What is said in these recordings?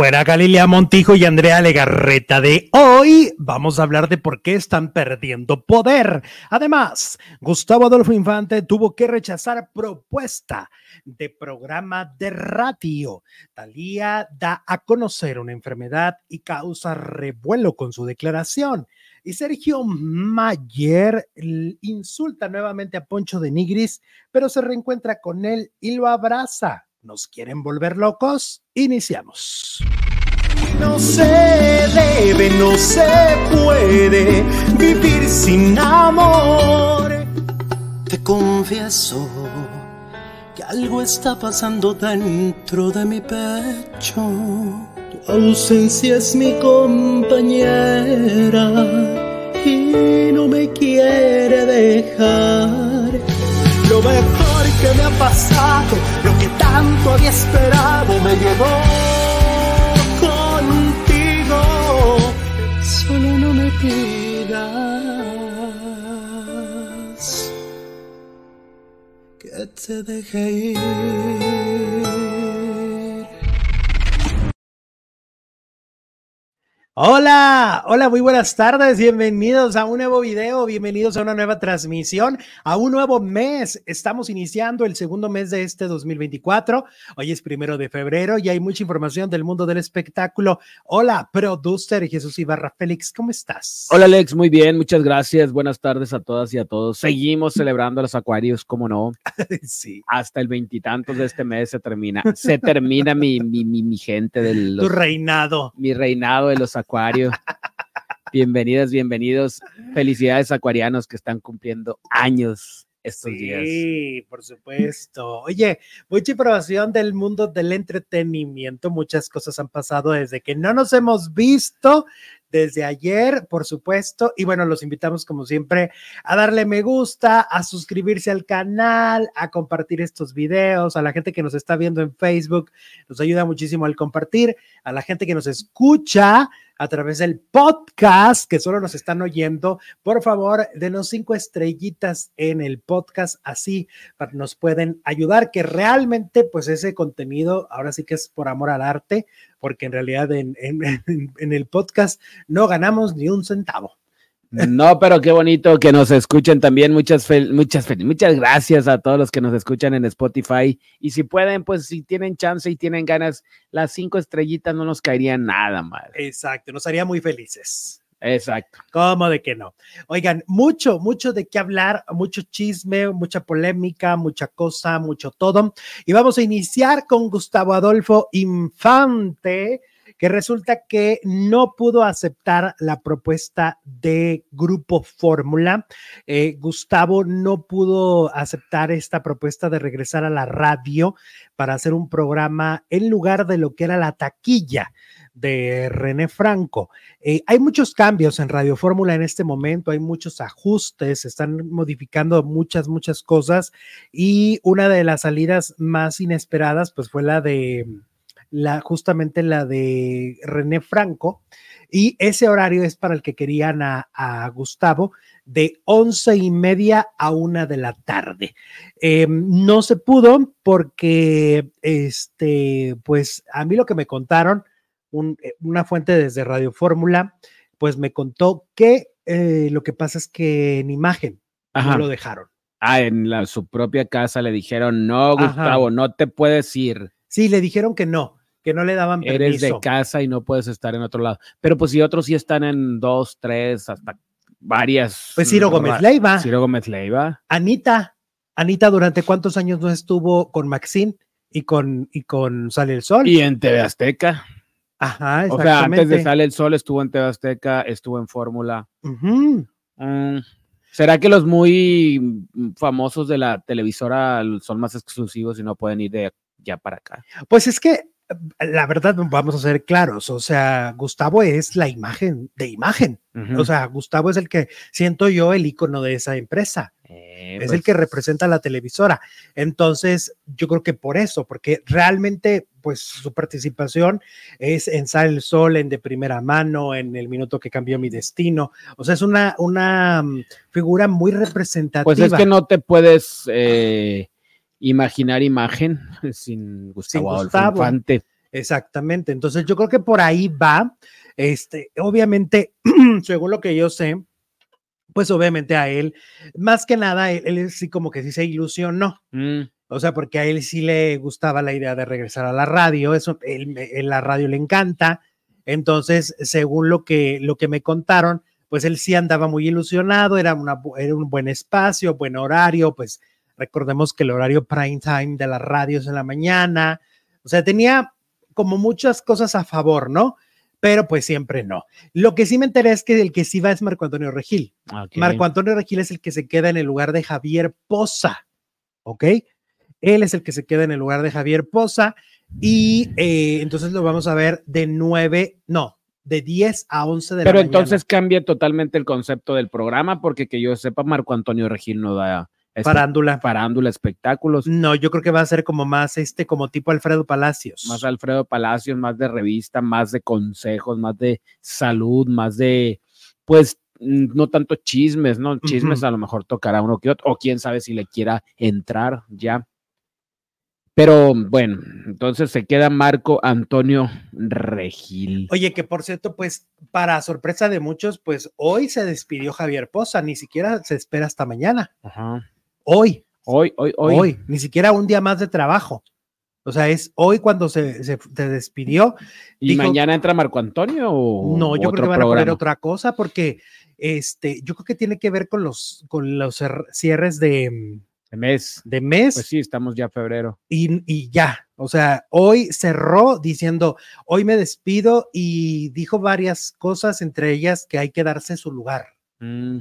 Fuera Galilea Montijo y Andrea Legarreta de hoy vamos a hablar de por qué están perdiendo poder. Además, Gustavo Adolfo Infante tuvo que rechazar propuesta de programa de radio. Talía da a conocer una enfermedad y causa revuelo con su declaración. Y Sergio Mayer insulta nuevamente a Poncho de Nigris, pero se reencuentra con él y lo abraza. ¿Nos quieren volver locos? Iniciamos. No se debe, no se puede vivir sin amor. Te confieso que algo está pasando dentro de mi pecho. Tu ausencia es mi compañera y no me quiere dejar. Lo mejor que me ha pasado, tanto había esperado, me llevó contigo. Solo no me pidas que te deje ir. Hola, hola, muy buenas tardes, bienvenidos a un nuevo video, bienvenidos a una nueva transmisión, a un nuevo mes. Estamos iniciando el segundo mes de este 2024. Hoy es primero de febrero y hay mucha información del mundo del espectáculo. Hola, producer Jesús Ibarra Félix, ¿cómo estás? Hola Alex, muy bien, muchas gracias. Buenas tardes a todas y a todos. Seguimos celebrando los acuarios, ¿cómo no? sí. Hasta el veintitantos de este mes se termina, se termina mi, mi, mi, mi gente del... Tu reinado. Mi reinado de los acuarios Acuario. Bienvenidas, bienvenidos. Felicidades acuarianos que están cumpliendo años estos días. Sí, por supuesto. Oye, mucha información del mundo del entretenimiento. Muchas cosas han pasado desde que no nos hemos visto desde ayer, por supuesto. Y bueno, los invitamos como siempre a darle me gusta, a suscribirse al canal, a compartir estos videos, a la gente que nos está viendo en Facebook, nos ayuda muchísimo al compartir, a la gente que nos escucha a través del podcast, que solo nos están oyendo, por favor, denos cinco estrellitas en el podcast, así nos pueden ayudar, que realmente, pues ese contenido, ahora sí que es por amor al arte, porque en realidad en, en el podcast no ganamos ni un centavo. No, pero qué bonito que nos escuchen también. Muchas, muchas, muchas gracias a todos los que nos escuchan en Spotify. Y si pueden, pues si tienen chance y tienen ganas, las cinco estrellitas no nos caerían nada mal. Exacto, nos haría muy felices. Exacto. ¿Cómo de que no? Oigan, mucho, mucho de qué hablar, mucho chisme, mucha polémica, mucha cosa, mucho todo. Y vamos a iniciar con Gustavo Adolfo Infante que resulta que no pudo aceptar la propuesta de Grupo Fórmula. Eh, Gustavo no pudo aceptar esta propuesta de regresar a la radio para hacer un programa en lugar de lo que era la taquilla de René Franco. Eh, hay muchos cambios en Radio Fórmula en este momento, hay muchos ajustes, se están modificando muchas, muchas cosas y una de las salidas más inesperadas pues fue la de la, justamente la de René Franco, y ese horario es para el que querían a, Gustavo de once y media a una de la tarde. Eh, no se pudo porque, este, pues a mí lo que me contaron, eh, una fuente desde Radio Fórmula, pues me contó que eh, lo que pasa es que en imagen no lo dejaron. Ah, en la, su propia casa le dijeron, no, Gustavo, no te puedes ir. Sí, le dijeron que no, que no le daban permiso. Eres de casa y no puedes estar en otro lado. Pero pues si otros sí están en dos, tres, hasta varias. Pues Ciro Gómez Leiva. Ciro Gómez Leiva. Anita. Anita, ¿durante cuántos años no estuvo con Maxine y con, y con Sale el Sol? Y en TV Azteca. Ajá, exactamente. O sea, antes de Sale el Sol estuvo en TV Azteca, estuvo en Fórmula. Mm, ¿Será que los muy famosos de la televisora son más exclusivos y no pueden ir de ya para acá? Pues es que la verdad, vamos a ser claros, o sea, Gustavo es la imagen de imagen, o sea, Gustavo es el que siento yo el icono de esa empresa, eh, es el pues que representa la televisora. Entonces, yo creo que por eso, porque realmente, pues su participación es en Sal el Sol, en De Primera Mano, en El Minuto que Cambió Mi Destino, o sea, es una, una mm, figura muy representativa. Pues es que no te puedes... Eh imaginar imagen sin Gustavo, Infante. Exactamente. Entonces yo creo que por ahí va. Este, obviamente, según lo que yo sé, pues obviamente a él, más que nada, él, él sí como que sí se ilusionó. Mm, O sea, porque a él sí le gustaba la idea de regresar a la radio, eso, él, él la radio le encanta. Entonces, según lo que, lo que me contaron, pues él sí andaba muy ilusionado, era, una, era un buen espacio, buen horario, pues recordemos que el horario prime time de la radio es en la mañana, o sea, tenía como muchas cosas a favor, ¿no? Pero pues siempre no. Lo que sí me enteré es que el que sí va es Marco Antonio Regil. Marco Antonio Regil es el que se queda en el lugar de Javier Poza, ¿ok? Él es el que se queda en el lugar de Javier Poza y eh, entonces lo vamos a ver de 9, no, de 10 a 11 de Pero la mañana. entonces cambia totalmente el concepto del programa, porque que yo sepa, Marco Antonio Regil no da espe- Farándula. farándula, espectáculos. No, yo creo que va a ser como más este, como tipo Alfredo Palacios. Más Alfredo Palacios, más de revista, más de consejos, más de salud, más de, pues, no tanto chismes, ¿no? Chismes a lo mejor tocará uno que otro, o quién sabe si le quiera entrar ya. Pero bueno, entonces se queda Marco Antonio Regil. Oye, que por cierto, pues para sorpresa de muchos, pues hoy se despidió Javier Poza, ni siquiera se espera hasta mañana. Ajá. Hoy, Hoy, hoy, hoy. hoy, ni siquiera un día más de trabajo. O sea, es hoy cuando se, se, se despidió. ¿Y dijo- mañana entra Marco Antonio o No, yo creo que van a poner otra cosa porque este, yo creo que tiene que ver con los, con los cierres de, De mes. de mes Pues sí, estamos ya febrero. y, y ya. O sea, hoy cerró diciendo, hoy me despido y dijo varias cosas, entre ellas que hay que darse su lugar. Mm,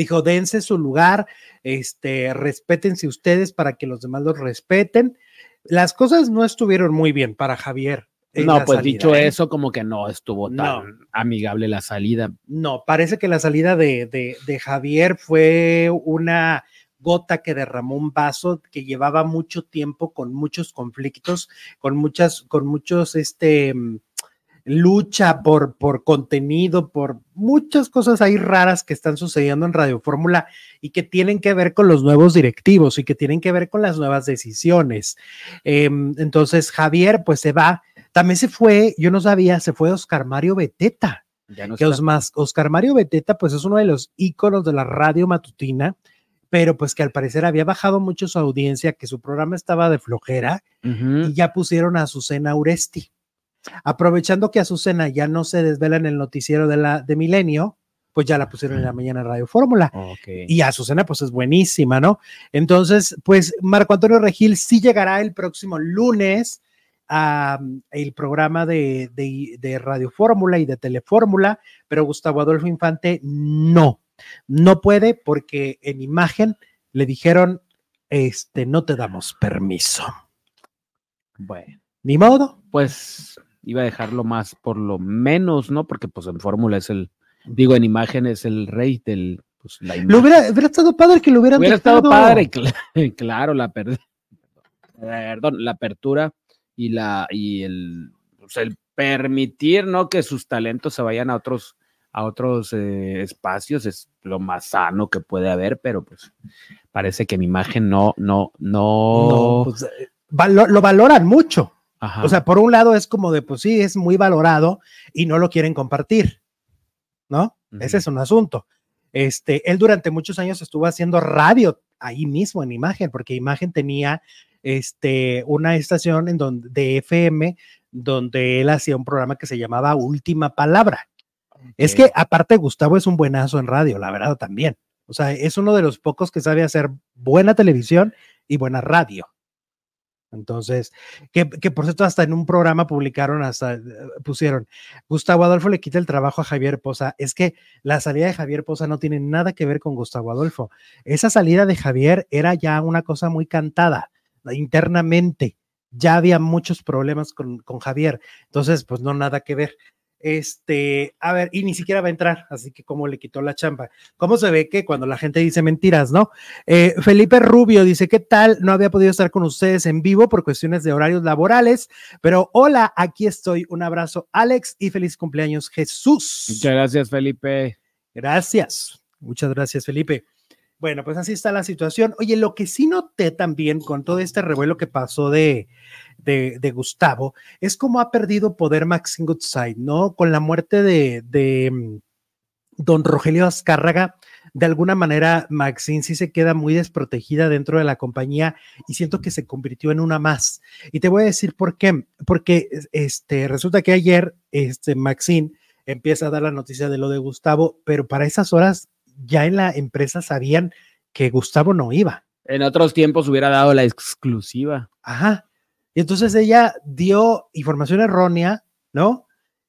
Dijo, dense su lugar, este, respétense ustedes para que los demás los respeten. Las cosas no estuvieron muy bien para Javier. No, pues salida, dicho ¿eh? eso, como que no estuvo tan No. amigable la salida. No, parece que la salida de, de, de Javier fue una gota que derramó un vaso que llevaba mucho tiempo con muchos conflictos, con muchas, con muchos, este, lucha por, por contenido, por muchas cosas ahí raras que están sucediendo en Radio Fórmula y que tienen que ver con los nuevos directivos y que tienen que ver con las nuevas decisiones. Em, entonces, Javier, pues se va. También se fue, yo no sabía, se fue Oscar Mario Beteta Ya no que está. Osmas- Oscar Mario Beteta, pues es uno de los íconos de la radio matutina, pero pues que al parecer había bajado mucho su audiencia, que su programa estaba de flojera y ya pusieron a Azucena Uresti. Aprovechando que Azucena ya no se desvela en el noticiero de la de Milenio, pues ya la pusieron en la mañana en Radio Fórmula. Y Azucena, pues es buenísima, ¿no? Entonces, pues Marco Antonio Regil sí llegará el próximo lunes a mm, el programa de, de, de Radio Fórmula y de Telefórmula, pero Gustavo Adolfo Infante no, no puede porque en imagen le dijeron, este, no te damos permiso. Bueno, Ni modo. pues iba a dejarlo más por lo menos, ¿no? Porque pues en fórmula es el, digo, en imagen es el rey del, pues la Lo hubiera, hubiera estado padre que lo hubieran Hubiera estado dejado. padre, cl- claro, la per- perdón, la apertura y la y el, pues, el permitir, ¿no? Que sus talentos se vayan a otros a otros eh, espacios es lo más sano que puede haber, pero pues parece que mi imagen no, no, no. No, pues, eh, valo- lo valoran mucho. Ajá. O sea, por un lado es como de, pues sí, es muy valorado y no lo quieren compartir, ¿no? Ese es un asunto. Este, él durante muchos años estuvo haciendo radio ahí mismo en Imagen, porque Imagen tenía este, una estación en donde, de FM donde él hacía un programa que se llamaba Última Palabra. Es que aparte Gustavo es un buenazo en radio, la verdad también. O sea, es uno de los pocos que sabe hacer buena televisión y buena radio. Entonces, que, que por cierto, hasta en un programa publicaron, hasta eh, pusieron, Gustavo Adolfo le quita el trabajo a Javier Poza. Es que la salida de Javier Poza no tiene nada que ver con Gustavo Adolfo. Esa salida de Javier era ya una cosa muy cantada internamente. Ya había muchos problemas con, con Javier. Entonces, pues no, nada que ver. Este, a ver, y ni siquiera va a entrar, así que cómo le quitó la chamba. ¿Cómo se ve que cuando la gente dice mentiras, no? Eh, Felipe Rubio dice, ¿qué tal? No había podido estar con ustedes en vivo por cuestiones de horarios laborales, pero hola, aquí estoy. Un abrazo, Alex, y feliz cumpleaños, Jesús. Muchas gracias, Felipe. Gracias. Muchas gracias, Felipe. Bueno, pues así está la situación. Oye, lo que sí noté también con todo este revuelo que pasó de, de, de Gustavo, es como ha perdido poder Maxine Goodside, ¿no? Con la muerte de, de mm, don Rogelio Azcárraga, de alguna manera Maxine sí se queda muy desprotegida dentro de la compañía y siento que se convirtió en una más. Y te voy a decir por qué, porque este, resulta que ayer este, Maxine empieza a dar la noticia de lo de Gustavo, pero para esas horas ya en la empresa sabían que Gustavo no iba. En otros tiempos hubiera dado la exclusiva. Ajá. Y entonces ella dio información errónea, ¿no?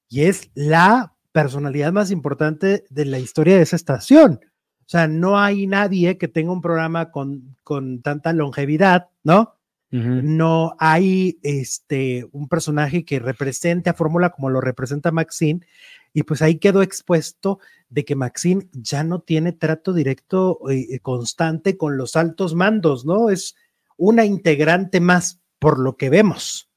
Y es la personalidad más importante de la historia de esa estación. O sea, no hay nadie que tenga un programa con, con tanta longevidad, ¿no? No hay este, un personaje que represente a Fórmula como lo representa Maxine. Y pues ahí quedó expuesto de que Maxine ya no tiene trato directo y constante con los altos mandos, ¿no? Es una integrante más por lo que vemos.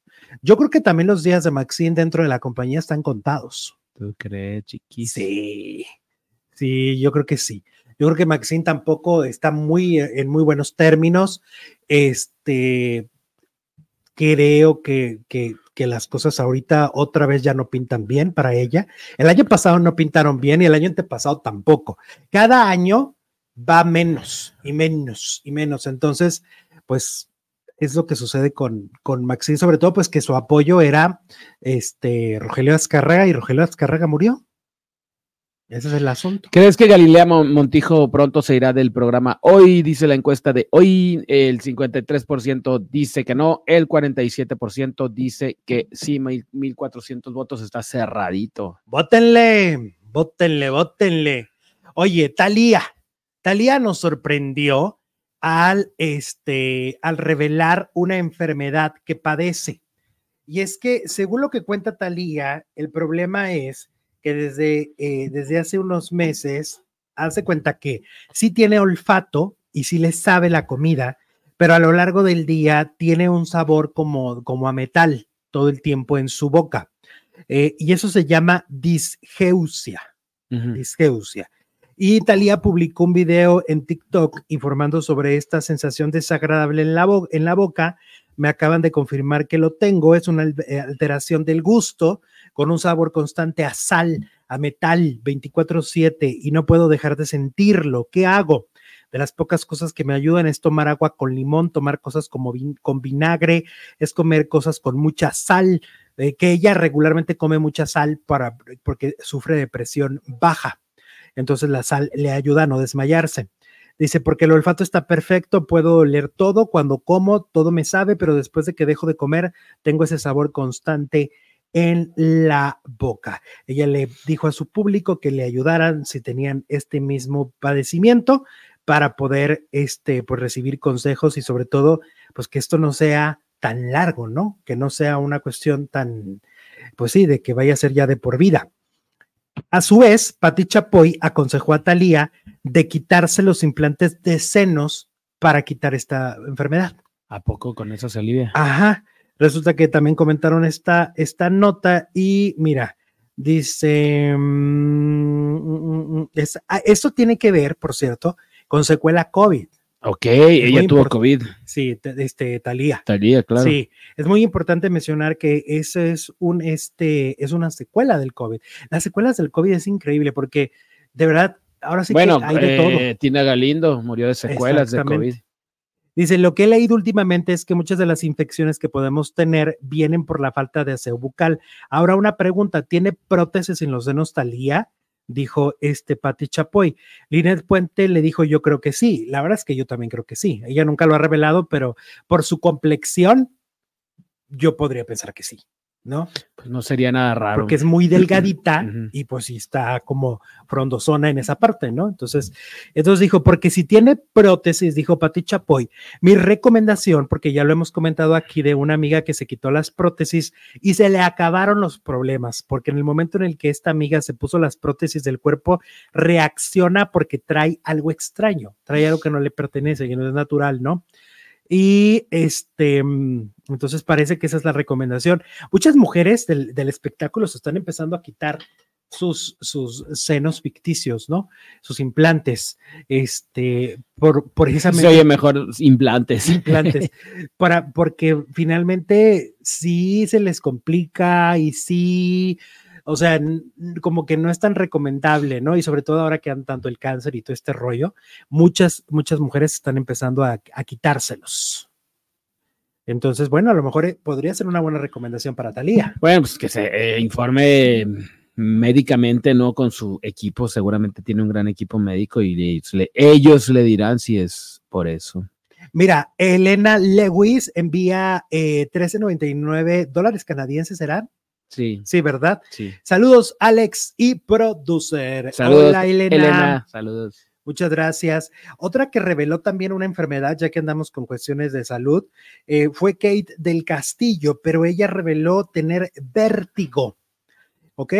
Yo creo que también los días de Maxine dentro de la compañía están contados. ¿Tú crees, chiquis? Sí, sí, yo creo que sí. Yo creo que Maxine tampoco está muy en muy buenos términos. Este, creo que, que, que, las cosas ahorita otra vez ya no pintan bien para ella. El año pasado no pintaron bien y el año antepasado tampoco. Cada año va menos y menos y menos. Entonces, pues es lo que sucede con, con Maxine, sobre todo pues que su apoyo era este Rogelio Azcárraga y Rogelio Azcárraga murió. Ese es el asunto. ¿Crees que Galilea Montijo pronto se irá del programa? Hoy dice la encuesta de hoy, el 53% dice que no, el 47% dice que sí, 1400 votos está cerradito. Vótenle, vótenle, vótenle. Oye, Talía, Talía nos sorprendió al, este, al revelar una enfermedad que padece. Y es que, según lo que cuenta Talía, el problema es que desde, eh, desde hace unos meses hace cuenta que sí tiene olfato y sí le sabe la comida, pero a lo largo del día tiene un sabor como, como a metal todo el tiempo en su boca. Eh, y eso se llama disgeusia. Disgeusia. Y Talía publicó un video en TikTok informando sobre esta sensación desagradable en la, en la boca. Me acaban de confirmar que lo tengo. Es una eh, alteración del gusto con un sabor constante a sal, a metal, 24/7 y no puedo dejar de sentirlo. ¿Qué hago? De las pocas cosas que me ayudan es tomar agua con limón, tomar cosas como con vinagre, es comer cosas con mucha sal, eh, que ella regularmente come mucha sal para, porque sufre de presión baja entonces la sal le ayuda a no desmayarse. Dice, porque el olfato está perfecto, puedo oler todo, cuando como, todo me sabe, pero después de que dejo de comer, tengo ese sabor constante en la boca. Ella le dijo a su público que le ayudaran si tenían este mismo padecimiento para poder este, pues, recibir consejos y sobre todo, pues que esto no sea tan largo, ¿no? Que no sea una cuestión tan, pues sí, de que vaya a ser ya de por vida. A su vez, Patti Chapoy aconsejó a Talía de quitarse los implantes de senos para quitar esta enfermedad. ¿A poco con eso se alivia? Ajá. Resulta que también comentaron esta, esta nota y mira, dice, mm, mm, mm, ah, esto tiene que ver, por cierto, con secuela COVID. Ok, ella tuvo COVID. Sí, este, Talía. Talía, claro. Sí, es muy importante mencionar que eso es un, este, es una secuela del COVID. Las secuelas del COVID es increíble porque, de verdad, ahora sí bueno, que hay de todo. Eh, Tina Galindo murió de secuelas de COVID. Dice, lo que he leído últimamente es que muchas de las infecciones que podemos tener vienen por la falta de aseo bucal. Ahora una pregunta, ¿tiene prótesis en los senos Talía? Dijo este Patti Chapoy. Linet Puente le dijo, yo creo que sí. La verdad es que yo también creo que sí. Ella nunca lo ha revelado, pero por su complexión, yo podría pensar que sí. ¿No? Pues no sería nada raro. Porque es muy delgadita y pues sí está como frondosona en esa parte, ¿no? Entonces, entonces dijo, porque si tiene prótesis, dijo Pati Chapoy, mi recomendación, porque ya lo hemos comentado aquí de una amiga que se quitó las prótesis y se le acabaron los problemas, porque en el momento en el que esta amiga se puso las prótesis del cuerpo, reacciona porque trae algo extraño, trae algo que no le pertenece, que no es natural, ¿no? Y este, mm, entonces parece que esa es la recomendación. Muchas mujeres del, espectáculo se están empezando a quitar sus, sus senos ficticios, ¿no? Sus implantes, este, por precisamente. Se oye mejor implantes. Implantes, para, porque finalmente sí se les complica y sí, o sea, como que no es tan recomendable, ¿no? Y sobre todo ahora que han tanto el cáncer y todo este rollo, muchas, muchas mujeres están empezando a, a quitárselos. Entonces, bueno, a lo mejor eh, podría ser una buena recomendación para Talía. Bueno, pues que se eh, informe médicamente, ¿no? Con su equipo, seguramente tiene un gran equipo médico y le, ellos le dirán si es por eso. Mira, Elena Lewis envía eh, 13.99 dólares canadienses, ¿serán? Sí. Sí, ¿verdad? Sí. Saludos, Alex y producer. Saludos, Hola, Elena. Elena. Saludos. Muchas gracias. Otra que reveló también una enfermedad, ya que andamos con cuestiones de salud, eh, fue Kate del Castillo, pero ella reveló tener vértigo. ¿Ok?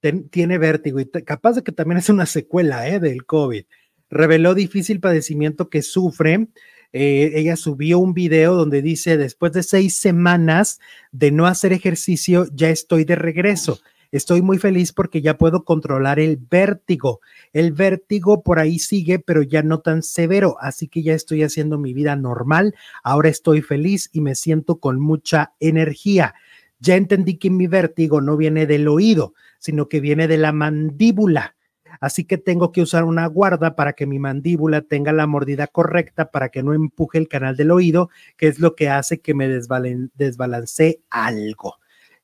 Ten- tiene vértigo y te- capaz de que también es una secuela ¿eh? del COVID. Reveló difícil padecimiento que sufre. Eh, ella subió un video donde dice, después de seis semanas de no hacer ejercicio, ya estoy de regreso. Estoy muy feliz porque ya puedo controlar el vértigo. El vértigo por ahí sigue, pero ya no tan severo, así que ya estoy haciendo mi vida normal. Ahora estoy feliz y me siento con mucha energía. Ya entendí que mi vértigo no viene del oído, sino que viene de la mandíbula. Así que tengo que usar una guarda para que mi mandíbula tenga la mordida correcta para que no empuje el canal del oído, que es lo que hace que me desbalancee algo.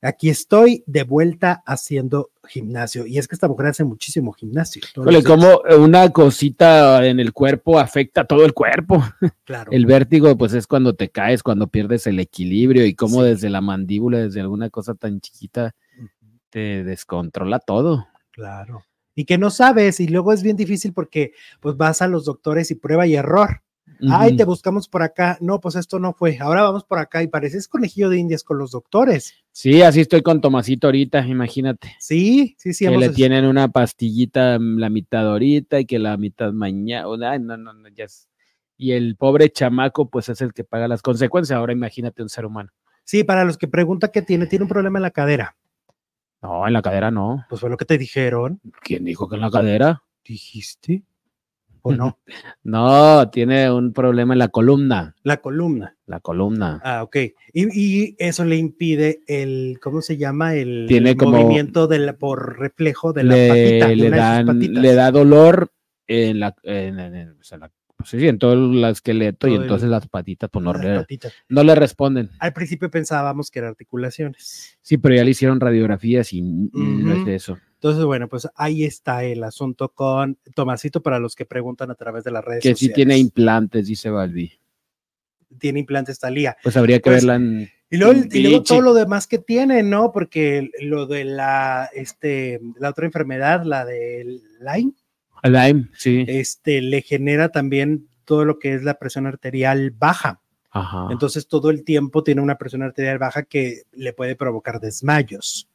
Aquí estoy de vuelta haciendo gimnasio. Y es que esta mujer hace muchísimo gimnasio. como una cosita en el cuerpo afecta a todo el cuerpo. Claro. El vértigo, pues es cuando te caes, cuando pierdes el equilibrio y como Sí. desde la mandíbula, desde alguna cosa tan chiquita, te descontrola todo. Claro. Y que no sabes, y luego es bien difícil porque pues vas a los doctores y prueba y error. Ay, te buscamos por acá. No, pues esto no fue. Ahora vamos por acá y pareces conejillo de indias con los doctores. Sí, así estoy con Tomasito ahorita, imagínate. Sí, sí, sí. que le tienen una pastillita mm, la mitad ahorita y que la mitad mañana. Ay, no, no, no, ya es- Y el pobre chamaco, pues es el que paga las consecuencias. Ahora imagínate un ser humano. Sí, para los que preguntan qué tiene, tiene un problema en la cadera. No, en la cadera no. Pues fue lo que te dijeron. ¿Quién dijo que en la cadera? ¿Dijiste? ¿O no? No, tiene un problema en la columna. La columna. La columna. Ah, ok. Y, y eso le impide el, ¿cómo se llama? El Tiene como- movimiento de la- por reflejo de la le, patita. le dan- le da dolor en la, en, en- en- en la- pues sí, en todo el esqueleto y el- entonces las patitas pues, no, le, patitas. no le responden. Al principio pensábamos que eran articulaciones. Sí, pero ya le hicieron radiografías y no es Ujú. eso. Entonces, bueno, pues ahí está el asunto con Tomasito para los que preguntan a través de las redes Que sí sociales. tiene implantes, dice Balbi. tiene implantes Talía. Pues habría que Pues, verla en. Y luego, y todo lo demás que tiene, ¿no? Porque lo de la, este, la otra enfermedad, la del Lyme, Lyme, sí. este, le genera también todo lo que es la presión arterial baja. Ajá. Entonces todo el tiempo tiene una presión arterial baja que le puede provocar desmayos.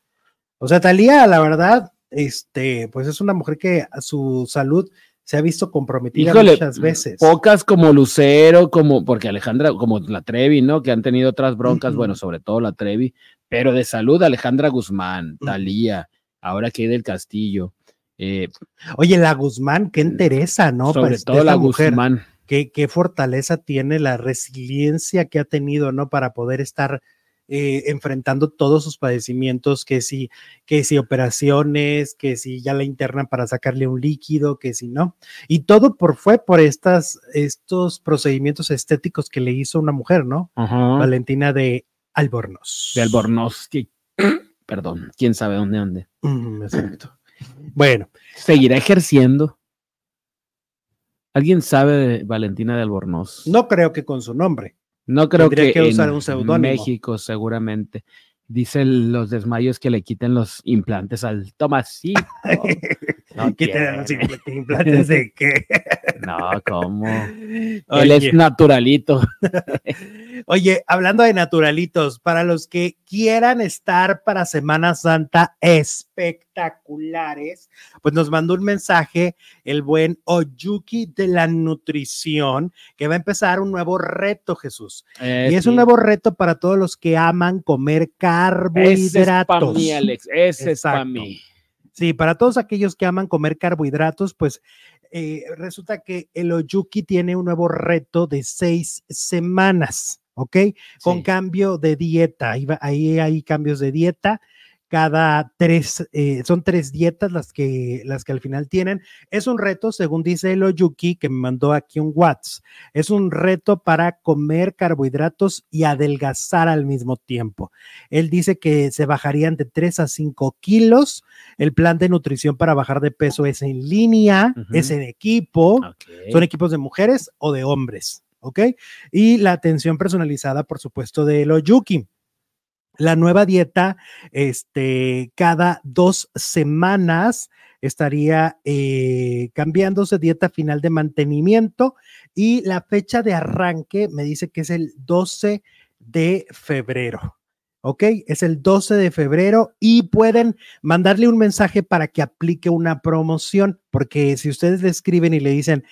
O sea, Talía, la verdad, este, pues es una mujer que a su salud se ha visto comprometida Híjole, muchas veces. Pocas como Lucero, como, porque Alejandra, como la Trevi, ¿no? Que han tenido otras broncas, bueno, sobre todo la Trevi, pero de salud, Alejandra Guzmán. Talía, ahora que hay del Castillo, eh, Oye, la Guzmán, qué interesa, ¿no? sobre Pues, todo la mujer, Guzmán. Qué, qué fortaleza tiene, la resiliencia que ha tenido, ¿no? Para poder estar eh, enfrentando todos sus padecimientos, que si, que si operaciones, que si ya la internan para sacarle un líquido, que si no. Y todo por, fue por estas, estos procedimientos estéticos que le hizo una mujer, ¿no? Ajá. Valentina de Albornoz. De Albornoz, que- perdón, quién sabe dónde, dónde. Mm, exacto. Bueno, ¿Seguirá ejerciendo? ¿Alguien sabe de Valentina de Albornoz? no creo que con su nombre. No creo Tendría que, que usar en un seudónimo. México seguramente. Dicen los desmayos que le quiten los implantes al Tomasito. No ¿Qué te dan los implantes de qué? No, ¿cómo? Él es naturalito. oye, hablando de naturalitos, para los que quieran estar para Semana Santa espectaculares, pues nos mandó un mensaje el buen Oyuki de la nutrición, que va a empezar un nuevo reto, Jesús. Eh, y es sí. un nuevo reto para todos los que aman comer Ese es para carbohidratos. mí, Alex. Ese es para Exacto. mí. Sí, para todos aquellos que aman comer carbohidratos, pues eh, resulta que el Oyuki tiene un nuevo reto de seis semanas, ¿ok? Con Sí. cambio de dieta. Ahí hay cambios de dieta. Cada tres, eh, son tres dietas las que, las que al final tienen. Es un reto, según dice el Oyuki, que me mandó aquí un WhatsApp. Es un reto para comer carbohidratos y adelgazar al mismo tiempo. Él dice que se bajarían de 3 a 5 kilos. El plan de nutrición para bajar de peso es en línea, es en equipo. Son equipos de mujeres o de hombres, ¿ok? Y la atención personalizada, por supuesto, de Loyuki. La nueva dieta, este, cada dos semanas estaría eh, cambiándose dieta final de mantenimiento y la fecha de arranque me dice que es el 12 de febrero. ¿Ok? Es el 12 de febrero y pueden mandarle un mensaje para que aplique una promoción, porque si ustedes le escriben y le dicen,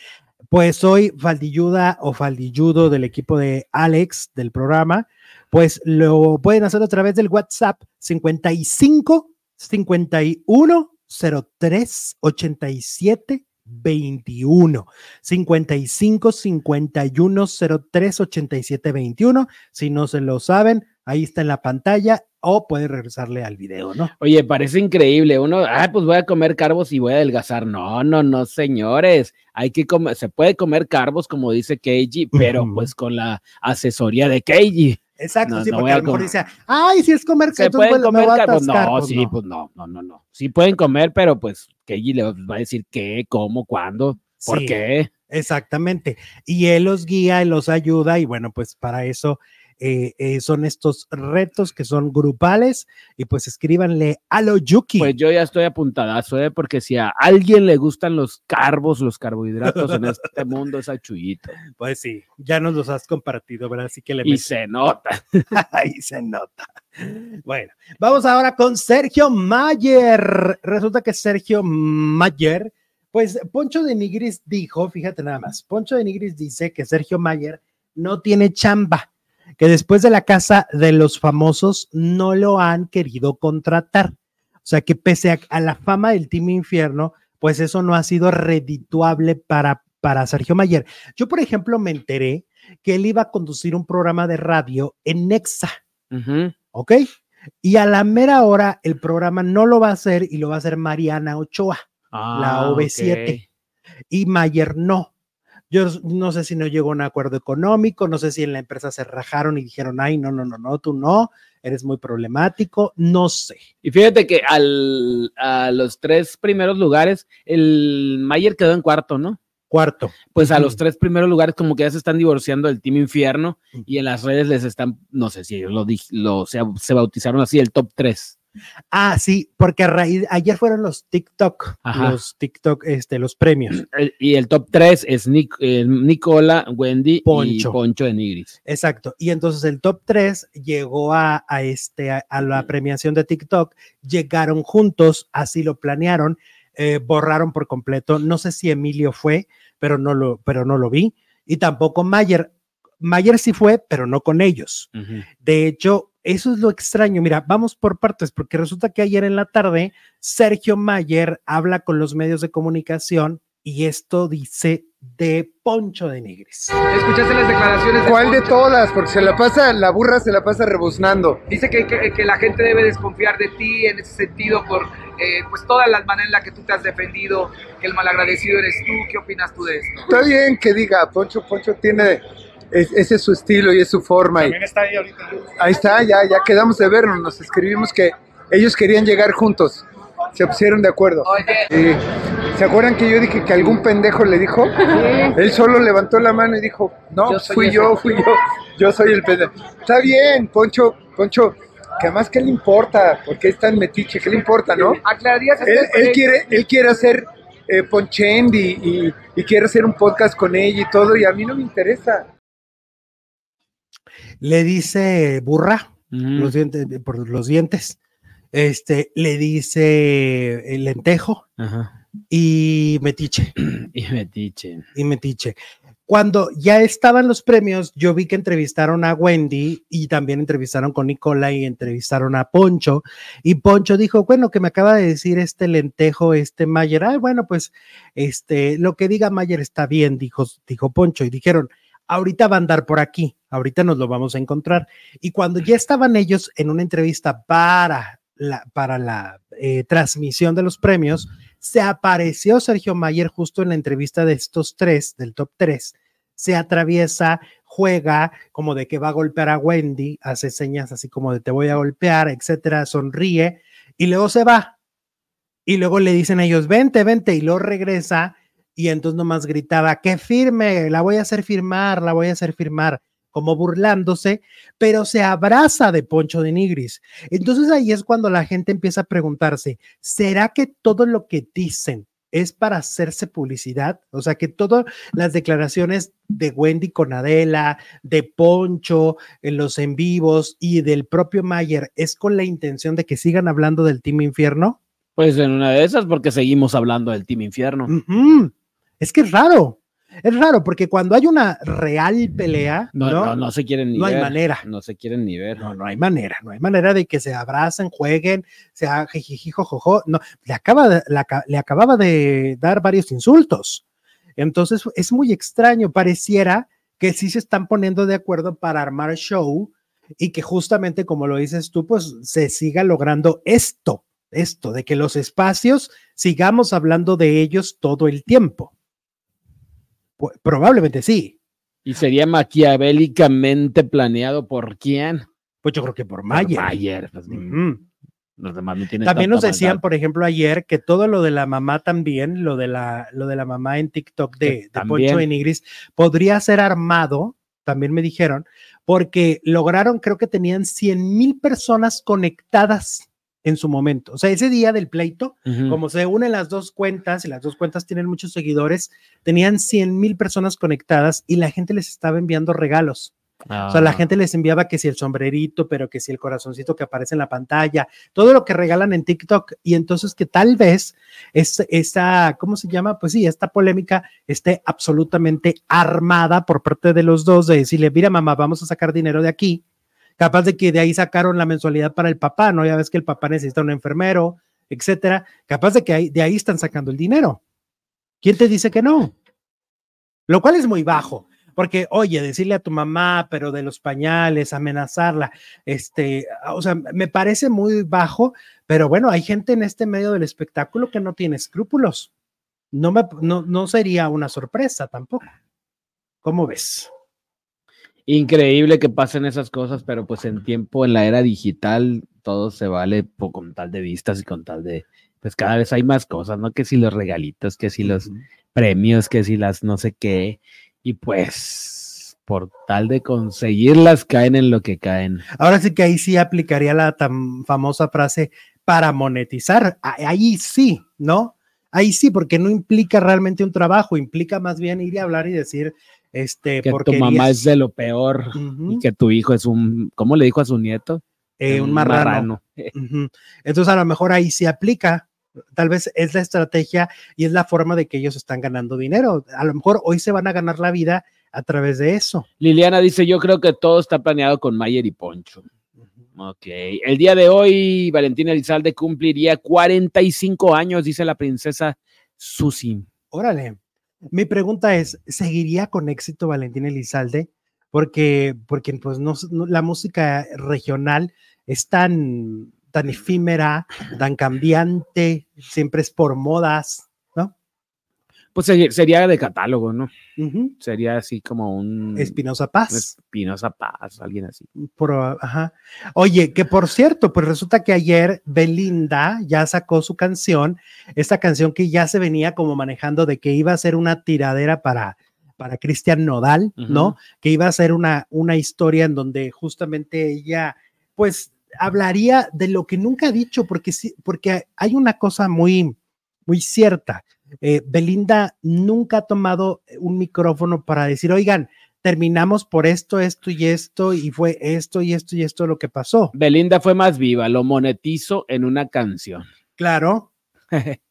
pues soy faldilluda o faldilludo del equipo de Alex del programa, pues lo pueden hacer a través del WhatsApp 55 51 03 87 21 55 51 03 87 21 si no se lo saben ahí está en la pantalla o puede regresarle al video no Oye, parece increíble. Uno, ah, pues voy a comer carbos y voy a adelgazar. No, no, no, señores. Hay que comer, se puede comer carbos, como dice Keiji, pero pues con la asesoría de Keiji. Exacto No, sí no porque a lo mejor dice ay si es comer ¿Se pueden me comer carbos? atascar". No, Pues sí, no. pues no, no, no, no. Sí pueden comer, pero pues Keiji le va a decir qué, cómo, cuándo, por Sí. qué. Exactamente. Y él los guía, él los ayuda y bueno, pues para eso eh, eh, son estos retos que son grupales y pues escríbanle a lo Yuki. Pues yo ya estoy apuntadazo, ¿eh? porque si a alguien le gustan los carbos, los carbohidratos en este mundo, es a Chuyito. Pues sí, ya nos los has compartido, ¿verdad? Así que le Y se nota. ahí se nota. Bueno, vamos ahora con Sergio Mayer. Resulta que Sergio Mayer, pues Poncho de Nigris dijo, fíjate nada más, Poncho de Nigris dice que Sergio Mayer no tiene chamba, que después de la casa de los famosos no lo han querido contratar. O sea que pese a, a la fama del Team Infierno, pues eso no ha sido redituable para, para Sergio Mayer. Yo, por ejemplo, me enteré que él iba a conducir un programa de radio en Nexa. ¿ok? Y a la mera hora el programa no lo va a hacer y lo va a hacer Mariana Ochoa La Ah, OV7. ok. y Mayer no. Yo no sé si no llegó a un acuerdo económico, no sé si en la empresa se rajaron y dijeron, ay, no, no, no, no, tú no, eres muy problemático, no sé. Y fíjate que al, a los tres primeros lugares, el Mayer quedó en cuarto, ¿no? Cuarto. Pues a los tres primeros lugares como que ya se están divorciando del Team Infierno y en las redes les están, no sé si ellos lo, lo se, se bautizaron así, el top 3. Ah, sí, porque a raíz, ayer fueron los TikTok, Ajá. los TikTok, este, los premios. y el top 3 es Nic- eh, Nicola, Wendy y Poncho. Poncho de Nigris. Exacto. Y entonces el top 3 llegó a, a este, a, a la premiación de TikTok, llegaron juntos, así lo planearon, eh, borraron por completo. No sé si Emilio fue, pero no lo, pero no lo vi. Y tampoco Mayer. Mayer sí fue, pero no con ellos. De hecho, eso es lo extraño. Mira, vamos por partes, porque resulta que ayer en la tarde, Sergio Mayer habla con los medios de comunicación y esto dice de Poncho de Nigris. ¿Escuchaste las declaraciones de ¿Cuál de todas? Porque se la pasa, la burra se la pasa rebuznando. Dice que, que- que la gente debe desconfiar de ti en ese sentido por eh, pues todas las maneras en las que tú te has defendido, que el malagradecido eres tú. ¿Qué opinas tú de esto? Está bien que diga, Poncho, Poncho tiene, es- ese es su estilo y es su forma. y- está ahí ahorita. ahí está, ya, ya quedamos de vernos, nos escribimos que ellos querían llegar juntos. Se pusieron de acuerdo. Oye, Y, ¿Se acuerdan que yo dije que algún pendejo le dijo? Él solo levantó la mano y dijo, no, Yo soy fui ese. yo, fui yo, yo soy el pendejo. Está bien, Poncho, Poncho, que además, ¿qué le importa? Porque es tan metiche, ¿qué le importa, no? aclararías Él, este él quiere, él quiere hacer eh, Ponchend y, y- y quiere hacer un podcast con ella y todo, y a mí no me interesa. Le dice burra, los dientes, por los dientes. Este, le dice el lentejo Ajá. y metiche, Y metiche. y metiche. Cuando ya estaban los premios, yo vi que entrevistaron a Wendy y también entrevistaron con Nicola y entrevistaron a Poncho. Y Poncho dijo, bueno, que me acaba de decir este lentejo, este Mayer. Ah, bueno, pues este, lo que diga Mayer está bien, dijo, dijo Poncho. Y dijeron, ahorita va a andar por aquí, ahorita nos lo vamos a encontrar. Y cuando ya estaban ellos en una entrevista para la, para la eh, transmisión de los premios, se apareció Sergio Mayer justo en la entrevista de estos tres, del top tres, se atraviesa, juega como de que va a golpear a Wendy, hace señas así como de te voy a golpear, etcétera, sonríe y luego se va. Y luego le dicen a ellos, vente, vente, y luego regresa y entonces nomás gritaba, que firme, la voy a hacer firmar, la voy a hacer firmar, como burlándose, pero se abraza de Poncho de Nigris. Entonces ahí es cuando la gente empieza a preguntarse, ¿será que todo lo que dicen es para hacerse publicidad, o sea que todas las declaraciones de Wendy con Adela, de Poncho en los en vivos y del propio Mayer es con la intención de que sigan hablando del Team Infierno. Pues en una de esas, porque seguimos hablando del Team Infierno. Es que es raro. Es raro porque cuando hay una real pelea, no, no, no, se quieren ni no ver. hay manera. No se quieren ni ver. No, no hay manera. No hay manera de que se abracen, jueguen, sea jijijijojojo. No, le, acaba de, la, le acababa de dar varios insultos. Entonces es muy extraño. Pareciera que sí se están poniendo de acuerdo para armar show y que justamente como lo dices tú, pues se siga logrando esto, esto, de que los espacios sigamos hablando de ellos todo el tiempo. Probablemente sí. Y sería maquiavélicamente planeado por quién? Pues yo creo que por Por Mayer. Mayer, pues. Los demás no tienen También nos decían, maldad. por ejemplo, ayer que todo lo de la mamá también, lo de la, lo de la mamá en TikTok de, de. Poncho de Nigris, podría ser armado, también me dijeron, porque lograron, creo que tenían 100 mil personas conectadas en su momento. O sea, ese día del pleito, como se unen las dos cuentas y las dos cuentas tienen muchos seguidores, tenían 100 mil personas conectadas y la gente les estaba enviando regalos. O sea, la Ah. gente les enviaba que si el sombrerito, pero que si el corazoncito que aparece en la pantalla, todo lo que regalan en TikTok. Y entonces que tal vez es, esta, ¿cómo se llama? Pues sí, esta polémica esté absolutamente armada por parte de los dos de decirle, mira mamá, vamos a sacar dinero de aquí. Capaz de que de ahí sacaron la mensualidad para el papá, ¿no? Ya ves que el papá necesita un enfermero, etcétera. Capaz de que de ahí están sacando el dinero. ¿Quién te dice que no? Lo cual es muy bajo. Porque, oye, decirle a tu mamá, pero de los pañales, amenazarla, este, o sea, me parece muy bajo, pero bueno, hay gente en este medio del espectáculo que no tiene escrúpulos. No, me, no, no sería una sorpresa tampoco. ¿Cómo ves? Increíble que pasen esas cosas, pero pues en tiempo, en la era digital, todo se vale con tal de vistas y con tal de, pues cada vez hay más cosas, ¿no? Que si los regalitos, que si los premios, que si las no sé qué, y pues por tal de conseguirlas caen en lo que caen. Ahora sí que ahí sí aplicaría la tan famosa frase para monetizar. Ahí sí, ¿no? Ahí sí, porque no implica realmente un trabajo, implica más bien ir a hablar y decir, este, Que tu mamá es de lo peor y que tu hijo es un, ¿cómo le dijo a su nieto? Eh, un marrano. Entonces, a lo mejor ahí sí aplica. Tal vez es la estrategia y es la forma de que ellos están ganando dinero. A lo mejor hoy se van a ganar la vida a través de eso. Liliana dice, yo creo que todo está planeado con Mayer y Poncho. Ok. El día de hoy, Valentina Elizalde cumpliría 45 años, dice la princesa Susi. Órale. Mi pregunta es, ¿seguiría con éxito Valentín Elizalde? Porque, porque pues no, la música regional es tan, tan efímera, tan cambiante, siempre es por modas. Pues sería de catálogo, ¿no? Sería así como un... Espinosa Paz. Espinosa Paz, alguien así. Ajá. Oye, que por cierto, pues resulta que ayer Belinda ya sacó su canción, esta canción que ya se venía como manejando de que iba a ser una tiradera para, para Cristian Nodal, ¿no? Que iba a ser una, una historia en donde justamente ella, pues, hablaría de lo que nunca ha dicho, porque sí, porque hay una cosa muy, muy cierta. Eh, Belinda nunca ha tomado un micrófono para decir, oigan, terminamos por esto, esto y esto, y fue esto y esto y esto lo que pasó. Belinda fue más viva, lo monetizo en una canción. Claro.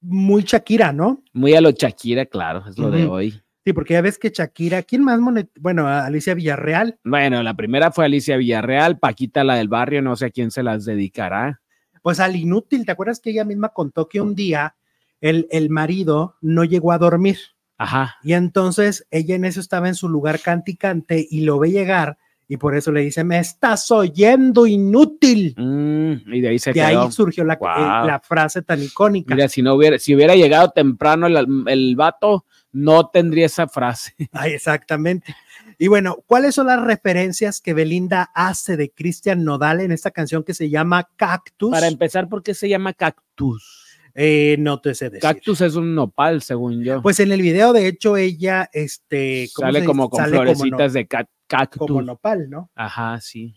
Muy Shakira, ¿no? Muy a lo Shakira, claro, es lo de hoy. Sí, porque ya ves que Shakira, ¿quién más monet? Bueno, Alicia Villarreal. Bueno, la primera fue Alicia Villarreal, Paquita la del barrio, no sé a quién se las dedicará. Pues al inútil, ¿te acuerdas que ella misma contó que un día el, el marido no llegó a dormir? Ajá. Y entonces ella en eso estaba en su lugar canticante y lo ve llegar y por eso le dice, me estás oyendo inútil. Mm, y de ahí se de quedó. ahí surgió la, Wow. eh, la frase tan icónica. Mira, si no hubiera, si hubiera llegado temprano el, el vato, no tendría esa frase. Ay, exactamente. Y bueno, ¿cuáles son las referencias que Belinda hace de Cristian Nodal en esta canción que se llama Cactus? Para empezar, ¿por qué se llama cactus? Eh, no te sé decir. Cactus es un nopal, según yo. Pues en el video, de hecho, ella este, ¿cómo sale como con Sale como florecitas no- de ca- cactus. como nopal, ¿no? Ajá, sí.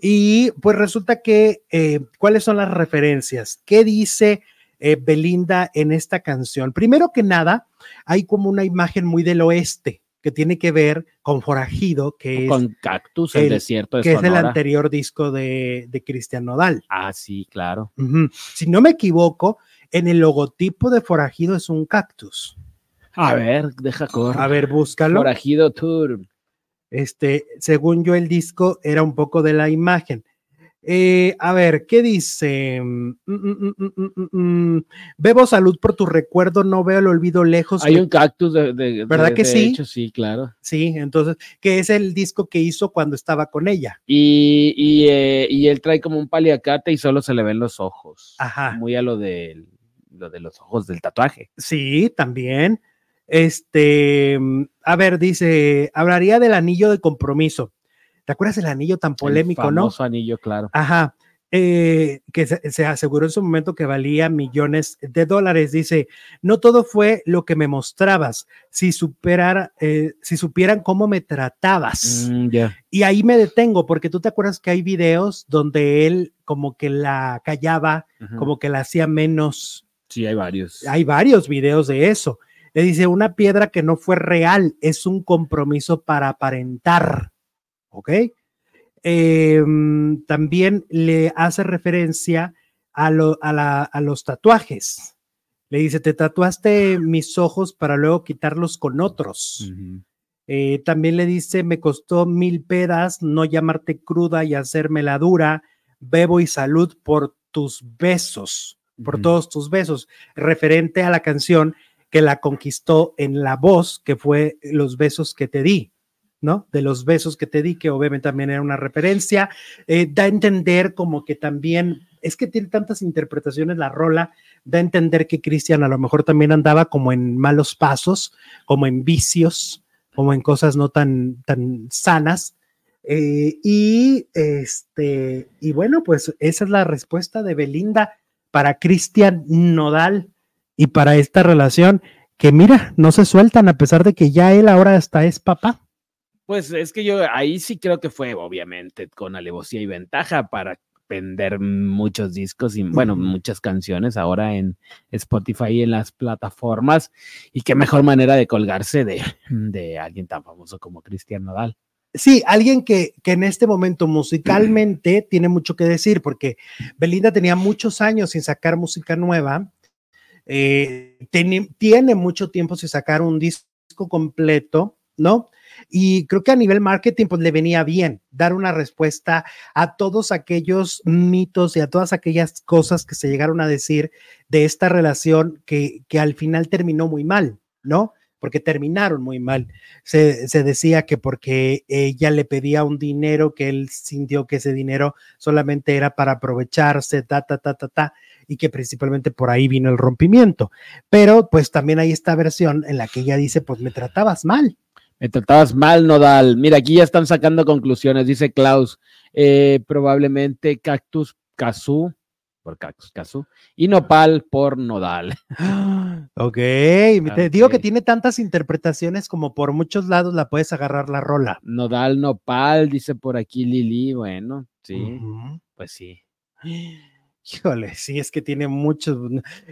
Y pues resulta que, eh, ¿cuáles son las referencias? ¿Qué dice eh, Belinda en esta canción? Primero que nada, hay como una imagen muy del oeste que tiene que ver con Forajido, que es, Con cactus, el, el- desierto de que es el anterior disco de, de Cristian Nodal. Ah, sí, claro. Si no me equivoco, en el logotipo de Forajido es un cactus. A ver, deja correr. A ver, búscalo. Forajido Tour. Este, según yo, el disco era un poco de la imagen. Eh, a ver, ¿qué dice? Mm, mm, mm. Bebo salud por tu recuerdo, no veo el olvido lejos. Hay un cactus de, de- ¿Verdad de- que de sí? hecho, sí, claro. Sí, entonces, que es el disco que hizo cuando estaba con ella. Y, y, eh, y él trae como un paliacate y solo se le ven los ojos. Ajá. Muy a lo de, lo de los ojos del tatuaje. Sí, también. Este, a ver, dice, hablaría del anillo de compromiso. ¿Te acuerdas del anillo tan polémico, el no? famoso anillo, claro. Ajá. eh, que se, se aseguró en su momento que valía millones de dólares. Dice, no todo fue lo que me mostrabas. Si superara, eh, si supieran cómo me tratabas. Mm. Y ahí me detengo, porque tú te acuerdas que hay videos donde él como que la callaba, como que la hacía menos. Sí, hay varios. Hay varios videos de eso. Le dice, una piedra que no fue real, es un compromiso para aparentar. ¿Ok? Eh, mm, también le hace referencia a, lo- a la- a los tatuajes. Le dice, te tatuaste mis ojos para luego quitarlos con otros. Eh, también le dice, me costó mil pedas no llamarte cruda y hacerme la dura. Bebo y salud por tus besos, por todos tus besos. Referente a la canción que la conquistó en la voz, que fue Los besos que te di. ¿No? De los besos que te di, que obviamente también era una referencia, eh, da a entender como que también, es que tiene tantas interpretaciones la rola, da a entender que Cristian a lo mejor también andaba como en malos pasos, como en vicios, como en cosas no tan, tan sanas. Eh, y este, y bueno, pues esa es la respuesta de Belinda para Cristian Nodal y para esta relación que mira, no se sueltan a pesar de que ya él ahora hasta es papá. Pues es que yo ahí sí creo que fue, obviamente, con alevosía y ventaja para vender muchos discos y, bueno, muchas canciones ahora en Spotify y en las plataformas. Y qué mejor manera de colgarse de, de alguien tan famoso como Cristian Nodal. Sí, alguien que, que en este momento musicalmente tiene mucho que decir, porque Belinda tenía muchos años sin sacar música nueva, eh, tiene, tiene mucho tiempo sin sacar un disco completo, ¿no? Y creo que a nivel marketing, pues le venía bien dar una respuesta a todos aquellos mitos y a todas aquellas cosas que se llegaron a decir de esta relación que, que al final terminó muy mal, ¿no? Porque terminaron muy mal se, se decía que porque ella le pedía un dinero, que él sintió que ese dinero solamente era para aprovecharse, ta, ta, ta, ta, ta, y que principalmente por ahí vino el rompimiento. Pero pues también hay esta versión en la que ella dice, pues me tratabas mal. Me tratabas mal, Nodal. Mira, aquí ya están sacando conclusiones, dice Klaus. Eh, probablemente Cactus Cazú, por Cactus Cazú, y Nopal por Nodal. Ok, te digo que tiene tantas interpretaciones como por muchos lados la puedes agarrar la rola. Nodal Nopal, dice por aquí Lili. Bueno, sí, pues sí. Híjole, sí, es que tiene muchos.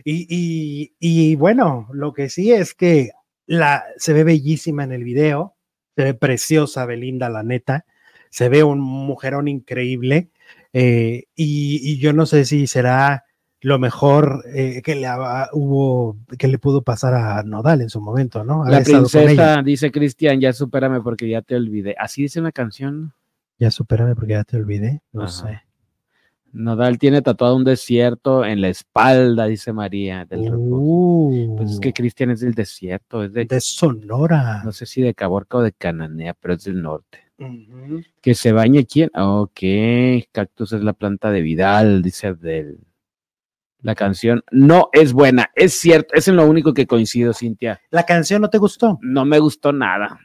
Y, y, y bueno, lo que sí es que la, se ve bellísima en el video, se ve preciosa Belinda, la neta, se ve un mujerón increíble. eh, y, y yo no sé si será lo mejor eh, que le hubo, que le pudo pasar a Nodal en su momento, ¿no? La Haber princesa, dice Cristian, ya supérame porque ya te olvidé. Así dice una canción. Ya supérame porque ya te olvidé, no Ajá. sé. Nodal tiene tatuado un desierto en la espalda, dice María. del. Uh, Pues es que Cristian es del desierto, es de, de Sonora. no sé si de Caborca o de Cananea, pero es del norte. Que se bañe quién? Ok, cactus es la planta de Vidal, dice Abdel. La canción no es buena, es cierto, es en lo único que coincido, Cintia. La canción no te gustó. No me gustó nada.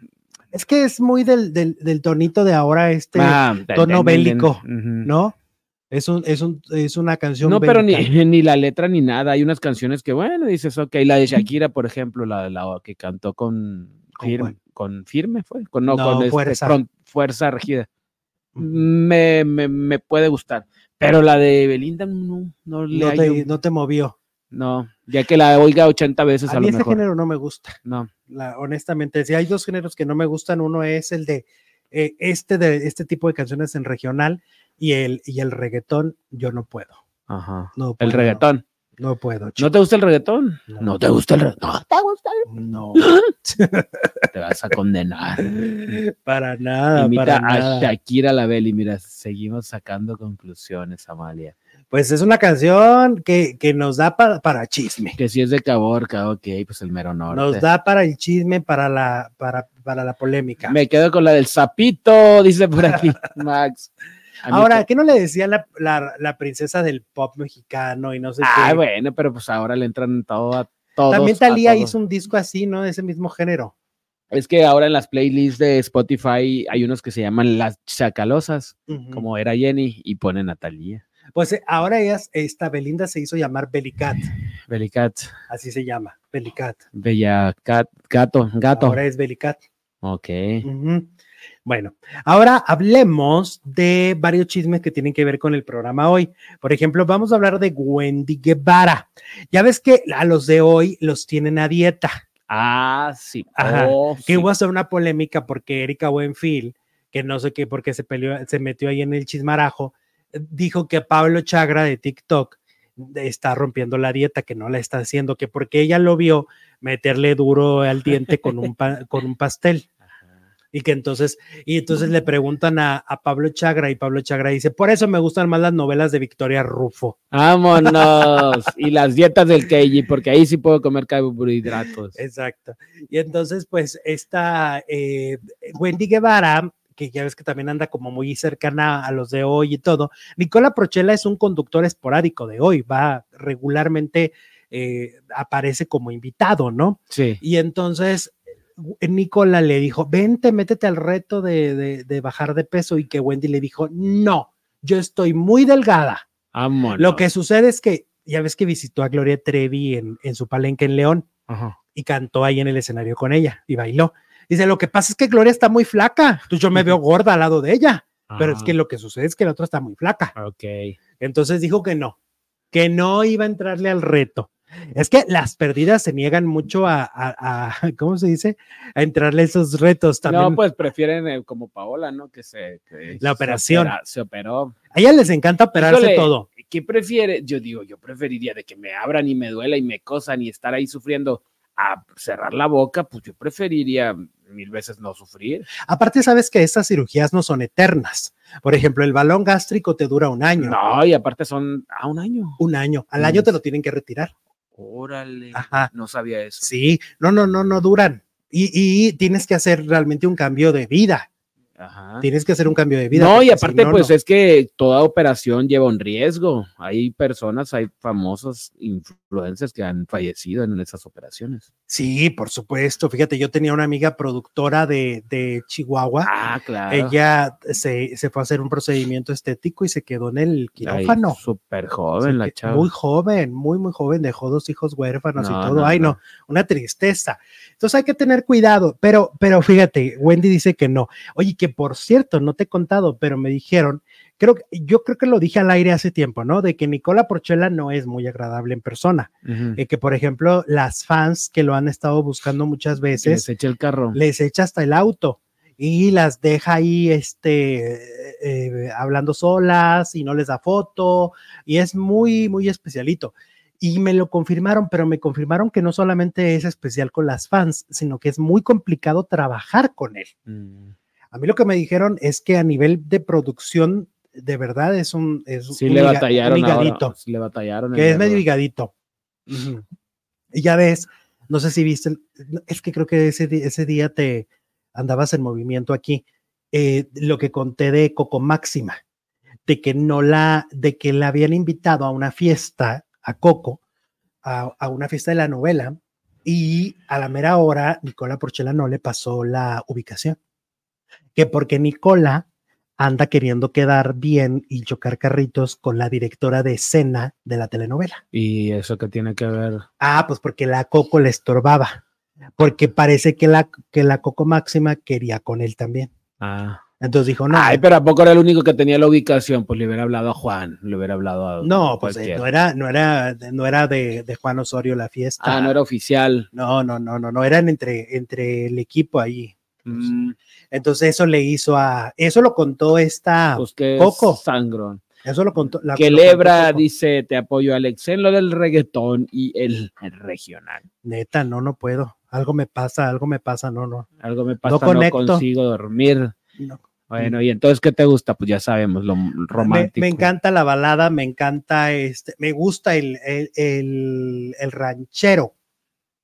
Es que es muy del, del, del tonito de ahora, este, Ah, tono bélico. ¿no? Es, un, es, un, es una canción. No, pero ni, ni la letra ni nada. Hay unas canciones que, bueno, dices, ok, la de Shakira, por ejemplo, la, la que cantó con, ¿Con Firme, con Firme, fue, con, no, No, con este, Fuerza. con Fuerza Regida. Me, me, me puede gustar. Pero la de Belinda no, no le No te, no te movió. No, ya que la oiga 80 veces A a, mí lo ese género no me gusta. No, La, honestamente, si hay dos géneros que no me gustan, uno es el de eh, este de este tipo de canciones en regional y el y el reggaetón, yo no puedo. ajá. No El puedo, reggaetón. No puedo. ¿No te gusta el reggaetón? No. No, te gusta el reggaetón. No, Te vas a condenar. para nada, Imita para a nada. Shakira la Beli. Mira, seguimos sacando conclusiones, Amalia. Pues es una canción que, que nos da para, para chisme. Que si es de Caborca, ok, pues el mero norte. Nos da para el chisme, para la, para, para la polémica. Me quedo con la del sapito, dice por aquí Max. Ahora, ¿qué no le decía la, la, la princesa del pop mexicano y no sé Ah, qué? bueno, pero pues ahora le entran todo a todos. También Talía hizo un disco así, ¿no? De ese mismo género. Es que ahora en las playlists de Spotify hay unos que se llaman las chacalosas, Ujú. como era Jenny, y ponen a Talía. Pues eh, ahora ellas, esta Belinda se hizo llamar Belicat, Belicat, así se llama, Belicat. Bella Cat, gato, gato. Ahora es Belicat. Ok. Ujú. Bueno, ahora hablemos de varios chismes que tienen que ver con el programa hoy. Por ejemplo, vamos a hablar de Wendy Guevara. Ya ves que a los de hoy los tienen a dieta. Ah, sí. Ajá, Oh, Que sí. hubo hasta una polémica porque Erika Buenfil, que no sé qué, porque se peleó, se metió ahí en el chismarajo, dijo que Pablo Chagra de TikTok está rompiendo la dieta, que no la está haciendo, que porque ella lo vio meterle duro al diente con un, con un pastel. Y que entonces, y entonces le preguntan a, a Pablo Chagra y Pablo Chagra dice, por eso me gustan más las novelas de Victoria Rufo. Vámonos. y las dietas del KG, porque ahí sí puedo comer carbohidratos. Exacto. Y entonces, pues, esta eh, Wendy Guevara, que ya ves que también anda como muy cercana a los de hoy y todo, Nicola Prochela es un conductor esporádico de hoy, va regularmente, eh, aparece como invitado, ¿no? Sí. Y entonces Nicola le dijo, vente, métete al reto de, de- de bajar de peso y que Wendy le dijo, no, yo estoy muy delgada. Vámonos. Lo que sucede es que ya ves que visitó a Gloria Trevi en, en su palenque en León Ajá. y cantó ahí en el escenario con ella y bailó. Dice, lo que pasa es que Gloria está muy flaca, entonces yo me veo gorda al lado de ella, pero es que lo que sucede es que la otra está muy flaca. Ok. Entonces dijo que no, que no iba a entrarle al reto. Es que las perdidas se niegan mucho a, a- a- ¿cómo se dice? A entrarle esos retos también. No, pues prefieren eh, como Paola, ¿no? Que se. que La se operación. opera- Se operó. A ella les encanta operarse Híjole, todo. ¿Qué prefiere? Yo digo, yo preferiría de que me abran y me duela y me cosan y estar ahí sufriendo a cerrar la boca, pues yo preferiría mil veces no sufrir. Aparte, sabes que estas cirugías no son eternas. Por ejemplo, el balón gástrico te dura un año. No, y aparte son a un año. Un año. Al año te lo tienen que retirar. Órale. Ajá. No sabía eso. Sí, no, no, no, no duran. Y, y tienes que hacer realmente un cambio de vida. Ajá. Tienes que hacer un cambio de vida. No, y si aparte, no, pues no. es que toda operación lleva un riesgo. Hay personas, hay famosos influencers que han fallecido en esas operaciones. Sí, por supuesto. Fíjate, yo tenía una amiga productora de, de Chihuahua. Ah, claro. Ella se, se fue a hacer un procedimiento estético y se quedó en el quirófano. Súper Se joven la chava. Muy joven, muy, muy joven, dejó dos hijos huérfanos y todo. Ay, no. no, una tristeza. Entonces hay que tener cuidado, pero, pero fíjate, Wendy dice que no. Oye, que por cierto, no te he contado, pero me dijeron, creo que, yo creo que lo dije al aire hace tiempo, ¿no? De que Nicola Porchela no es muy agradable en persona. Ujú. Eh, que, por ejemplo, las fans que lo han estado buscando muchas Que les veces, eche el carro. les echa hasta el auto. y las deja ahí este, eh, hablando solas y no les da foto y es muy, muy especialito. Y me lo confirmaron, pero me confirmaron que no solamente es especial con las fans, sino que es muy complicado trabajar con él. Mm. A mí lo que me dijeron es que a nivel de producción, de verdad es un. Es Sí un le batallaron ahora, higadito, sí le batallaron. que es medio higadito. Y ya ves, no sé si viste, es que creo que ese, ese día te andabas en movimiento aquí. eh, lo que conté de Coco Máxima, de que no la, de que la habían invitado a una fiesta, a Coco, a, a una fiesta de la novela, y a la mera hora, Nicola Porchela no le pasó la ubicación. Que porque Nicola anda queriendo quedar bien y chocar carritos con la directora de escena de la telenovela. Y eso que tiene que ver. Ah, pues porque la Coco le estorbaba, porque parece que la, que la Coco Máxima quería con él también. Ah. Entonces dijo, no, Ay, pero ¿a poco era el único que tenía la ubicación? Pues le hubiera hablado a Juan, le hubiera hablado a. no, pues eh, no era, no era, no era de, de Juan Osorio la fiesta. Ah, no era oficial. No, no, no, no, no, eran entre, entre el equipo ahí. Mm, Entonces eso le hizo a, eso lo contó esta, pues que Coco. sangrón. eso lo contó. la- que lo Lebra dice: Te apoyo, Alex, en lo del reggaetón y el, el regional. Neta, no, no puedo. Algo me pasa, algo me pasa, no, no. Algo me pasa, no, conecto. consigo dormir. no. Bueno, y entonces, ¿qué te gusta? Pues ya sabemos, lo Me, romántico. me encanta la balada, me encanta este, me gusta el, el, el- el ranchero.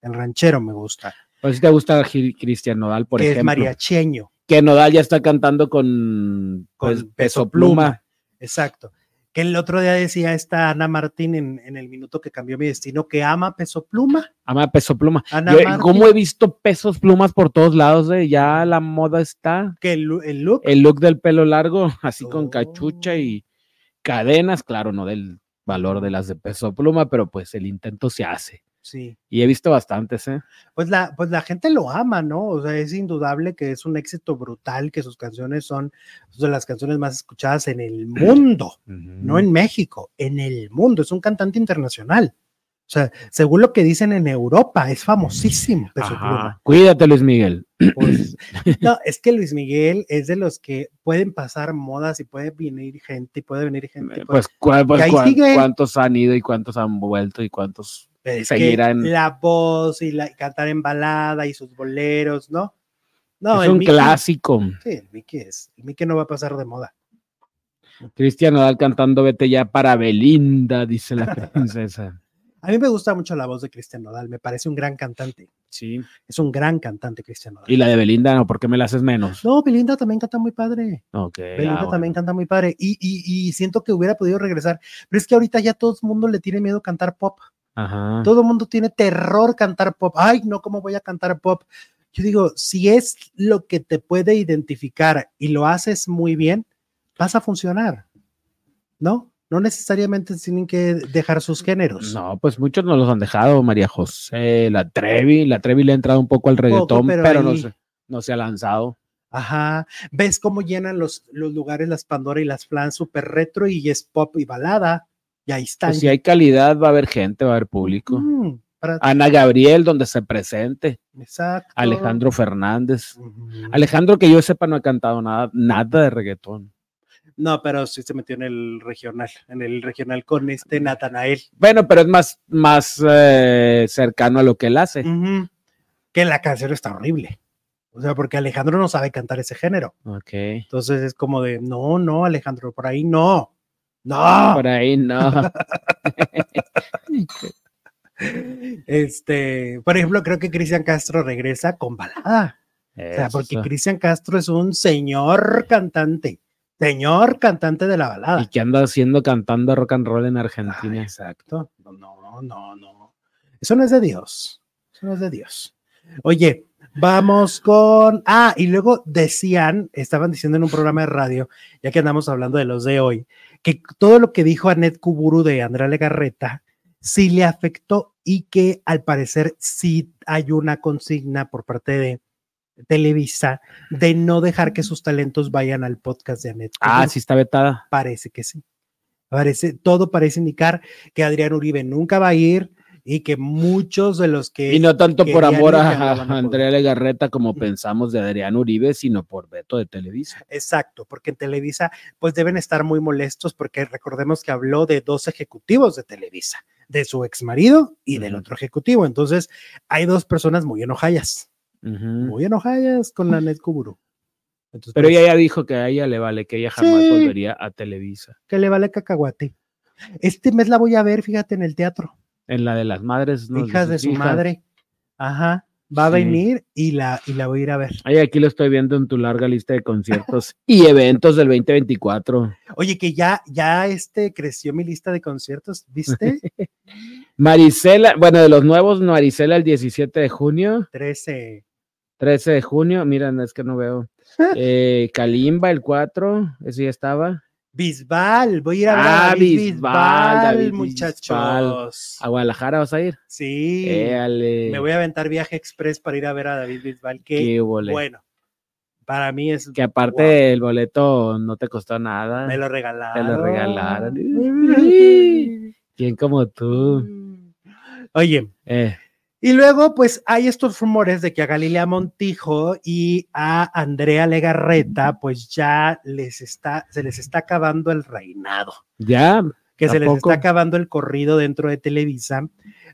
El ranchero me gusta. Pues si te gusta Gil- Cristian Nodal, por que es ejemplo. mariacheño. Que Nodal ya está cantando con, Con pues, Peso Peso Pluma. Pluma. Exacto. Que el otro día decía esta Ana Martín en, en el minuto que cambió mi destino que ama peso pluma. Ama Peso Pluma. Ana Yo, ¿Cómo he visto pesos plumas por todos lados? eh? Ya la moda está. que el, el look. El look del pelo largo, así con Oh. cachucha y cadenas, claro, no del valor de las de Peso Pluma, pero pues el intento se hace. Sí. Y he visto bastantes, ¿eh? Pues la, pues la gente lo ama, ¿no? O sea, es indudable que es un éxito brutal, que sus canciones son de las canciones más escuchadas en el mundo. no en México, en el mundo. Es un cantante internacional. O sea, según lo que dicen en Europa, es famosísimo. Peso. Pluma. Cuídate, Luis Miguel. Pues, no, es que Luis Miguel es de los que pueden pasar modas y puede venir gente y puede venir gente. puede- Pues, ¿cuál- pues, sigue. ¿cuántos han ido y cuántos han vuelto y cuántos es que seguirán? la voz y la, cantar en balada y sus boleros, ¿no? No, es un Mickey- clásico. Sí, el Mickey es. El Mickey no va a pasar de moda. Cristian Nodal cantando Vete ya para Belinda, dice la princesa. A mí me gusta mucho la voz de Cristian Nodal, me parece un gran cantante. Sí. Es un gran cantante, Cristian Nodal. Y la de Belinda, no, ¿por qué me la haces menos? No, Belinda también canta muy padre. Ok. Belinda ah, también canta muy padre. Y, y, y siento que hubiera podido regresar. Pero es que ahorita ya todo el mundo le tiene miedo cantar pop. Ajá. Todo el mundo tiene terror cantar pop. Ay, no, ¿cómo voy a cantar pop? Yo digo, si es lo que te puede identificar y lo haces muy bien, vas a funcionar. ¿No? No necesariamente tienen que dejar sus géneros. No, pues muchos no los han dejado, María José, la Trevi, la Trevi le ha entrado un poco al reggaetón, pero pero, no, se, no se ha lanzado. Ajá. ¿Ves cómo llenan los, los lugares las Pandora y las Flan super retro y es pop y balada? Y ahí están. Pues si hay calidad, va a haber gente, va a haber público. Mm, Ana Gabriel, donde se presente. Exacto. Alejandro Fernández. Alejandro, que yo sepa, no ha cantado nada, nada de reggaetón. No, pero sí se metió en el regional, en el regional con este Natanael. Bueno, pero es más, más eh, cercano a lo que él hace. Que la canción está horrible. O sea, porque Alejandro no sabe cantar ese género. Ok. Entonces es como de, no, no, Alejandro, por ahí no. No. Por ahí no. Este, por ejemplo, creo que Cristian Castro regresa con balada. O sea, porque. Cristian Castro es un señor cantante. Señor cantante de la balada. ¿Y qué anda haciendo cantando rock and roll en Ah, Argentina? exacto. No, no, no, no. Eso no es de Dios. Eso no es de Dios. Oye, vamos con. Ah, y luego decían, estaban diciendo en un programa de radio, ya que andamos hablando de los de hoy, que todo lo que dijo Anet Kuburu de Andrea Legarreta sí le afectó y que al parecer sí hay una consigna por parte de Televisa de no dejar que sus talentos vayan al podcast de Anet. Ah, Kuburu. sí está vetada. Parece que sí. Parece, todo parece indicar que Adrián Uribe nunca va a ir y que muchos de los que... Y no tanto por amor a. Andrea Legarreta como pensamos de Adrián Uribe, sino por Beto de Televisa. Exacto, porque en Televisa pues deben estar muy molestos porque recordemos que habló de dos ejecutivos de Televisa, de su ex marido y del otro ejecutivo. Entonces hay dos personas muy enojallas, Ujú. muy enojallas con la Net Kuburu. Entonces, Pero pues, ella ya dijo que a ella le vale, que ella jamás Sí. volvería a Televisa. que le vale cacahuate. Este mes la voy a ver, fíjate, en el teatro. En la de las madres. ¿no? hijas de su hijas. madre. Ajá. Va a Sí. venir y la, y la voy a ir a ver. Ay, aquí lo estoy viendo en tu larga lista de conciertos y eventos del 2024. Oye, que ya, ya este creció mi lista de conciertos, ¿viste? Marisela, bueno, de los nuevos, Marisela el 17 de junio, 13. 13 de junio, miren, es que no veo. Eh, Kalimba el 4, ese ya estaba. Bisbal, voy a ir a ver Ah, a David Bisbal, Bisbal, David muchachos. A Guadalajara vas a ir. Sí. Éale, Me voy a aventar viaje express para ir a ver a David Bisbal, que qué bueno, para mí es Que aparte Wow. el boleto no te costó nada. me lo regalaron. Te lo regalaron. ¿Quién como tú? Oye, Eh, Y luego, pues hay estos rumores de que a Galilea Montijo y a Andrea Legarreta, pues ya les está, se les está acabando el reinado, ya, que ¿A se les está acabando el corrido dentro de Televisa.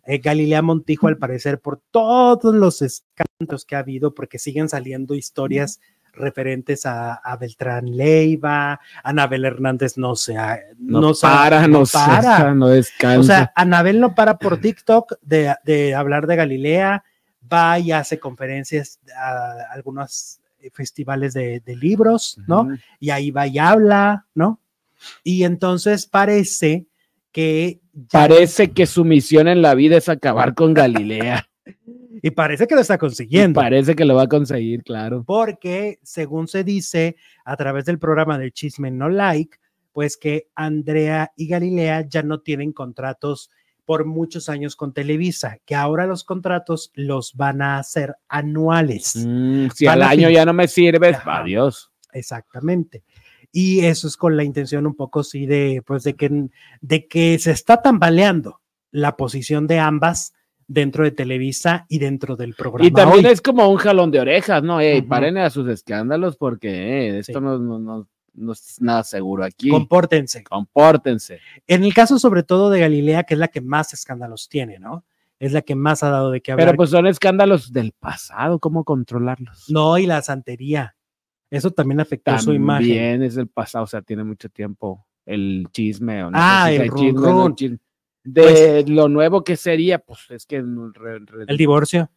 Eh, Galilea Montijo, al parecer, por todos los escándalos que ha habido, porque siguen saliendo historias referentes a, a Beltrán Leiva, Anabel Hernández no se ha- no, no para, no, cesa, no descansa. o sea, Anabel no para por TikTok de, de hablar de Galilea, va y hace conferencias a algunos festivales de, de libros, ¿no? Y ahí va y habla, ¿no? Y entonces parece que... ya- Parece que su misión en la vida es acabar con Galilea. y parece que lo está Y consiguiendo. parece que lo va a conseguir, claro. porque según se dice a través del programa del chisme no like, pues que Andrea y Galilea ya no tienen contratos por muchos años con Televisa, que ahora los contratos los van a hacer anuales. Mm, si Van al año ya no me sirves, Ajá. adiós. Exactamente. Y eso es con la intención un poco sí de, pues de que, de que se está tambaleando la posición de ambas dentro de Televisa y dentro del programa. Y también hoy. es como un jalón de orejas, ¿no? Ey, paren a sus escándalos porque eh, esto Sí. no, no, no- no es nada seguro aquí. Compórtense. Compórtense. En el caso sobre todo de Galilea, que es la que más escándalos tiene, ¿no? Es la que más ha dado de qué hablar. Pero pues son escándalos del pasado, ¿cómo controlarlos? no, y la santería. Eso también afectó su imagen. También es del pasado, o sea, tiene mucho tiempo el chisme. O no Ah, sé si el run chisme no run. chisme. De lo nuevo que sería, pues es que no, re- re- El divorcio.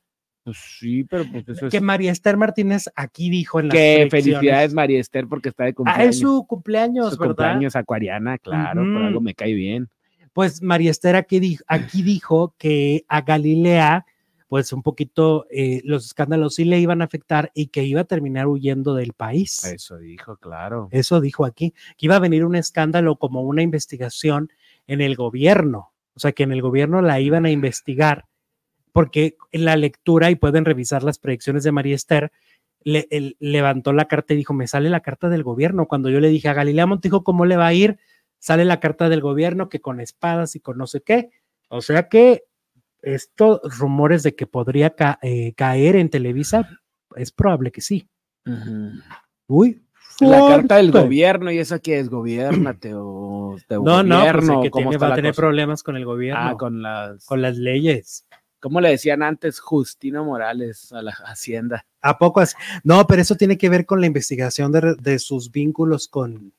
pues sí, pero pues eso es Que María Esther Martínez aquí dijo en las que felicidades María Esther porque está de Ah, cumpleaños. es su cumpleaños, Su ¿verdad? cumpleaños acuariana, claro, por algo me cae bien. Pues María Esther aquí dijo, aquí dijo que a Galilea, pues un poquito eh, los escándalos sí le iban a afectar y que iba a terminar huyendo del país. Eso dijo, claro. Eso dijo aquí, que iba a venir un escándalo como una investigación en el gobierno, o sea, que en el gobierno la iban a investigar, porque en la lectura, y pueden revisar las predicciones de María Esther, le- él levantó la carta y dijo, me sale la carta del gobierno. Cuando yo le dije a Galilea Montijo, ¿cómo le va a ir? Sale la carta del gobierno que con espadas y con no sé qué. O sea que estos rumores de que podría ca- eh, caer en Televisa, es probable que sí. Uy. La carta del gobierno, ¿y esa qué es? ¿Gobiernate o te No, no, pues el gobierno? que ¿Cómo tiene, va a tener cosa? problemas con el gobierno, Ah, con, con las... las leyes. ¿Cómo le decían antes? Justino Morales a la Hacienda. ¿A poco así? No, pero eso tiene que ver con la investigación de, de sus vínculos con,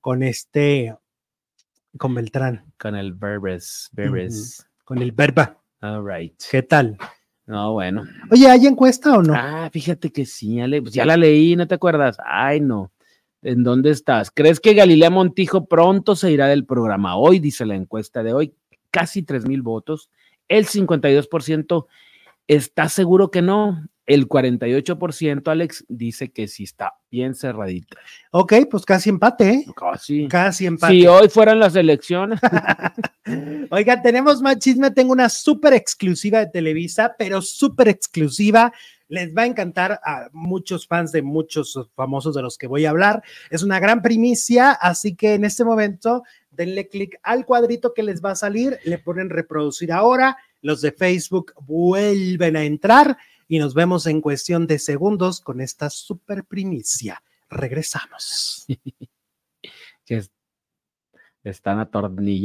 con este, con Beltrán, Con el Berbes. Berbes. con el Verba. All right. ¿Qué tal? No, bueno. Oye, ¿hay encuesta o no? Ah, fíjate que sí, Ale, pues ya la leí, ¿no te acuerdas? Ay, no. ¿En dónde estás? ¿Crees que Galilea Montijo pronto se irá del programa? Hoy, dice la encuesta de hoy, casi 3 mil votos. El 52% está seguro que no. El 48%, Alex, dice que sí está bien cerradita. Ok, pues casi empate, ¿eh? Casi. Casi empate. Si hoy fueran las elecciones, Oiga, tenemos más chisme. Tengo una súper exclusiva de Televisa, pero súper exclusiva. Les va a encantar a muchos fans de muchos famosos de los que voy a hablar. Es una gran primicia, así que en este momento denle clic al cuadrito que les va a salir, le ponen reproducir ahora, los de Facebook vuelven a entrar y nos vemos en cuestión de segundos con esta super primicia. Regresamos. Están atornillados.